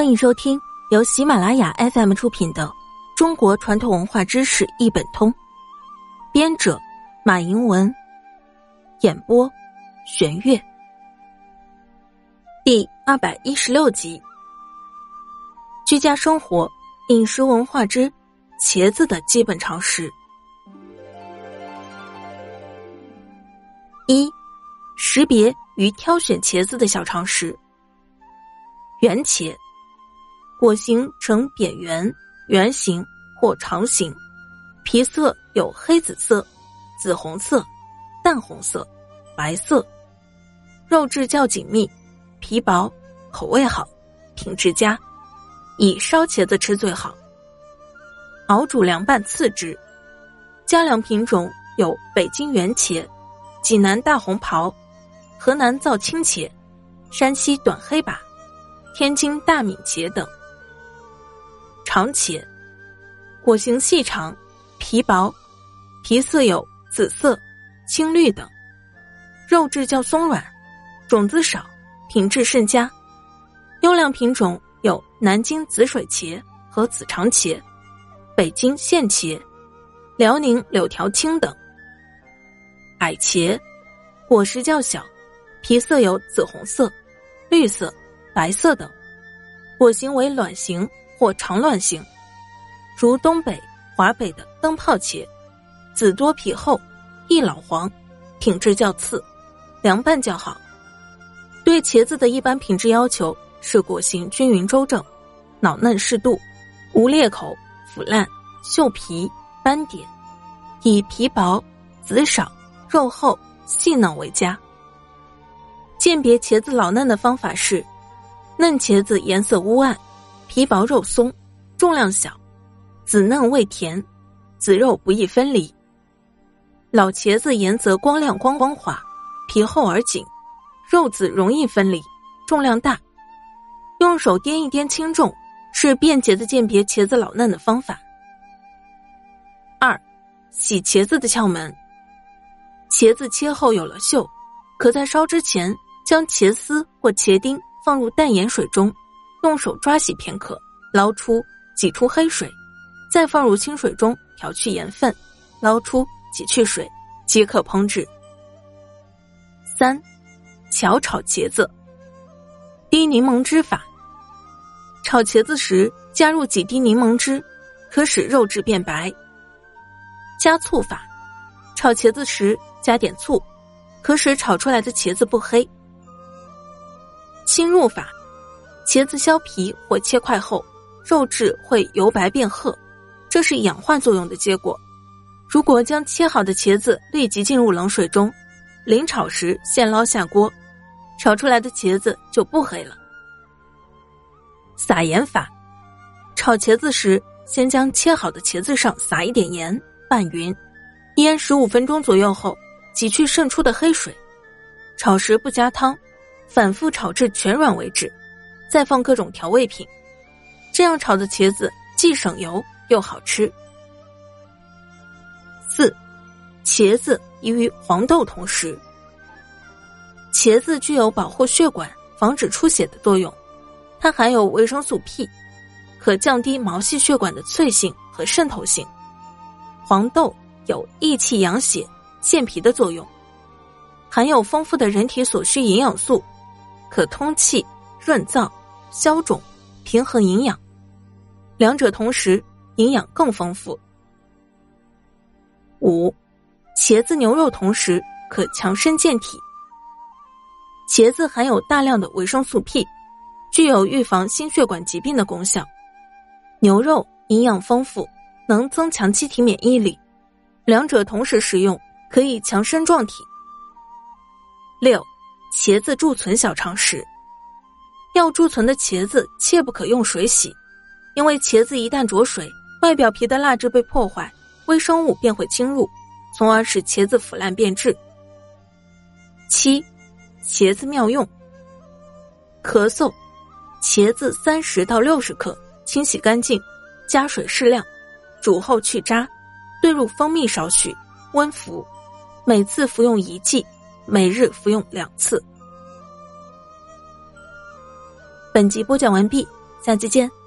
欢迎收听由喜马拉雅 FM 出品的《中国传统文化知识一本通》，编者马迎文，演播玄月。第二百一十六集：居家生活饮食文化之茄子的基本常识。一、识别与挑选茄子的小常识。圆茄。果形呈扁圆、圆形或长形，皮色有黑紫色、紫红色、淡红色、白色，肉质较紧密，皮薄，口味好，品质佳，以烧茄子吃最好。熬煮凉拌次之。佳良品种有北京圆茄、济南大红袍、河南造青茄、山西短黑把、天津大米茄等。长茄，果形细长，皮薄，皮色有紫色、青绿等，肉质较松软，种子少，品质甚佳。优良品种有南京紫水茄和紫长茄，北京线茄，辽宁柳条青等。矮茄，果实较小，皮色有紫红色、绿色、白色等，果形为卵形。或长卵形，如东北、华北的灯泡茄，籽多皮厚，易老黄，品质较次，凉拌较好。对茄子的一般品质要求是果形均匀周正，脑嫩适度，无裂口、腐烂、锈皮、斑点，以皮薄、籽少、肉厚、细嫩为佳。鉴别茄子老嫩的方法是：嫩茄子颜色乌暗。皮薄肉松，重量小，籽嫩味甜，籽肉不易分离。老茄子颜色光亮光光滑，皮厚而紧，肉籽容易分离，重量大。用手掂一掂轻重，是便捷的鉴别茄子老嫩的方法。二，洗茄子的窍门。茄子切后有了锈，可在烧之前将茄丝或茄丁放入淡盐水中。用手抓洗片刻，捞出，挤出黑水，再放入清水中调去盐分，捞出，挤去水，即可烹制。三，巧炒茄子。滴柠檬汁法。炒茄子时加入几滴柠檬汁，可使肉质变白。加醋法。炒茄子时加点醋，可使炒出来的茄子不黑。侵入法。茄子削皮或切块后，肉质会由白变褐，这是氧化作用的结果。如果将切好的茄子立即进入冷水中，临炒时现捞下锅，炒出来的茄子就不黑了。撒盐法：炒茄子时，先将切好的茄子上撒一点盐，拌匀，腌十五分钟左右后，挤去渗出的黑水。炒时不加汤，反复炒至全软为止。再放各种调味品，这样炒的茄子既省油又好吃。四，茄子宜与黄豆同食。茄子具有保护血管、防止出血的作用，它含有维生素 P，可降低毛细血管的脆性和渗透性。黄豆有益气养血、健脾的作用，含有丰富的人体所需营养素，可通气、润燥。消肿、平衡营养，两者同时，营养更丰富。五，茄子牛肉同时可强身健体。茄子含有大量的维生素 P，具有预防心血管疾病的功效。牛肉营养丰富，能增强机体免疫力，两者同时食用可以强身壮体。六，茄子贮存小常识。要贮存的茄子切不可用水洗，因为茄子一旦着水，外表皮的蜡质被破坏，微生物便会侵入，从而使茄子腐烂变质。七，茄子妙用。咳嗽，茄子三十到六十克，清洗干净，加水适量，煮后去渣，兑入蜂蜜少许，温服，每次服用一剂，每日服用两次。本集播讲完毕。下期见。